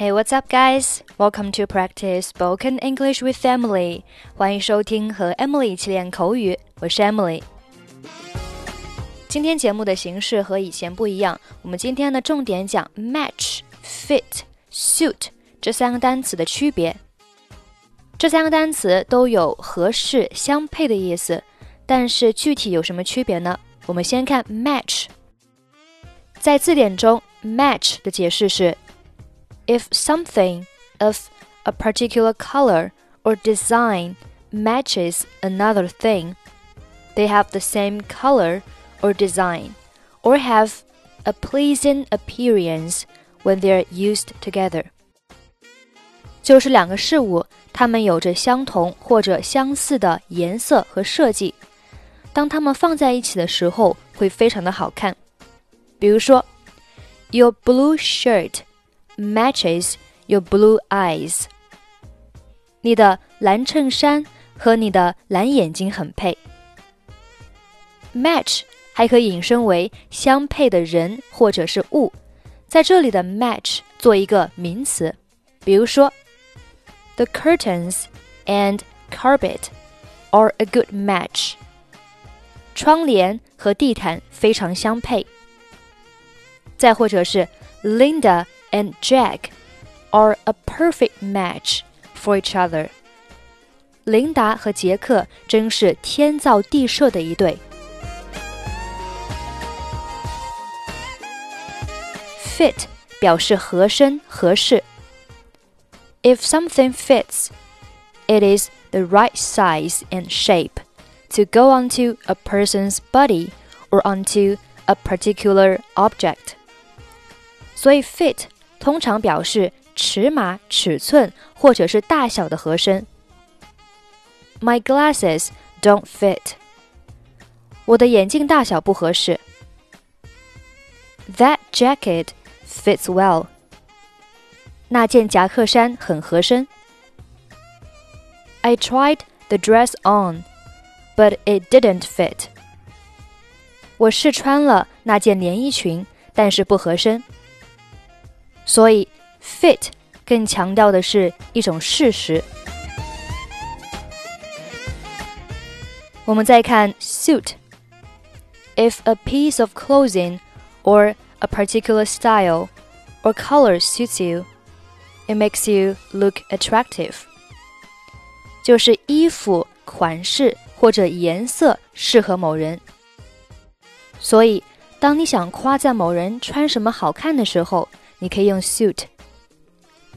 Hey, what's up, guys? Welcome to practice spoken English with Emily. 欢迎收听和 Emily 一起练口语，我是 Emily。今天节目的形式和以前不一样，我们今天的重点讲 match、fit、suit 这三个单词的区别。这三个单词都有合适、相配的意思，但是具体有什么区别呢？我们先看 match。在字典中，match 的解释是 ：if something of a particular color or design matches another thing, they have the same color or design, or have a pleasing appearance when they are used together. 就是两个事物，它们有着相同或者相似的颜色和设计，当它们放在一起的时候，会非常的好看。比如说，Your blue shirt matches your blue eyes。你的蓝衬衫和你的蓝眼睛很配。Match 还可以引申为相配的人或者是物，在这里的 match 做一个名词，比如说，The curtains and carpet are a good match。窗帘和地毯非常相配。再或者是 Linda and Jack are a perfect match for each other。琳达和杰克真是天造地设的一对。Fit 表示合身、合适。If something fits, it is the right size and shape to go onto a person's body or onto a particular object. 所以 fit 通常表示尺码、尺寸或者是大小的合身。My glasses don't fit。我的眼镜大小不合适。That jacket fits well。那件夹克衫很合身。I tried the dress on, but it didn't fit。我试穿了那件连衣裙，但是不合身。 所以，fit 更强调的是一种事实。我们再看 suit。If a piece of clothing or a particular style or color suits you, it makes you look attractive. 就是衣服、款式或者颜色适合某人。所以，当你想夸赞某人穿什么好看的时候， 你可以用 suit。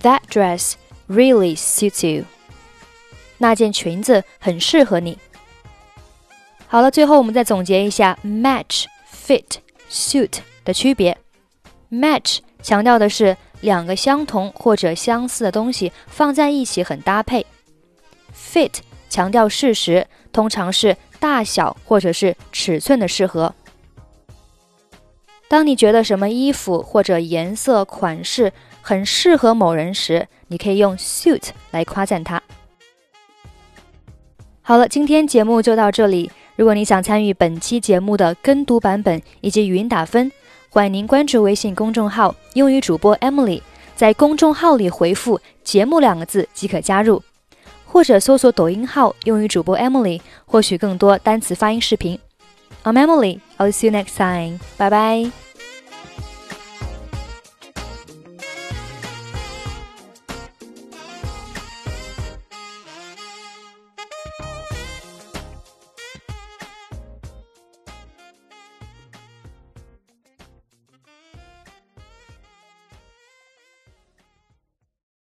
That dress really suits you。那件裙子很适合你。好了，最后我们再总结一下 match、fit、suit 的区别。match 强调的是两个相同或者相似的东西放在一起很搭配。fit 强调事实，通常是大小或者是尺寸的适合。当你觉得什么衣服或者颜色、款式很适合某人时，你可以用 suit 来夸赞他。好了，今天节目就到这里。如果你想参与本期节目的跟读版本以及语音打分，欢迎您关注微信公众号“英语主播 Emily”，在公众号里回复“节目”两个字即可加入，或者搜索抖音号“英语主播 Emily”，获取更多单词发音视频。I'm Emily. I'll see you next time. Bye bye.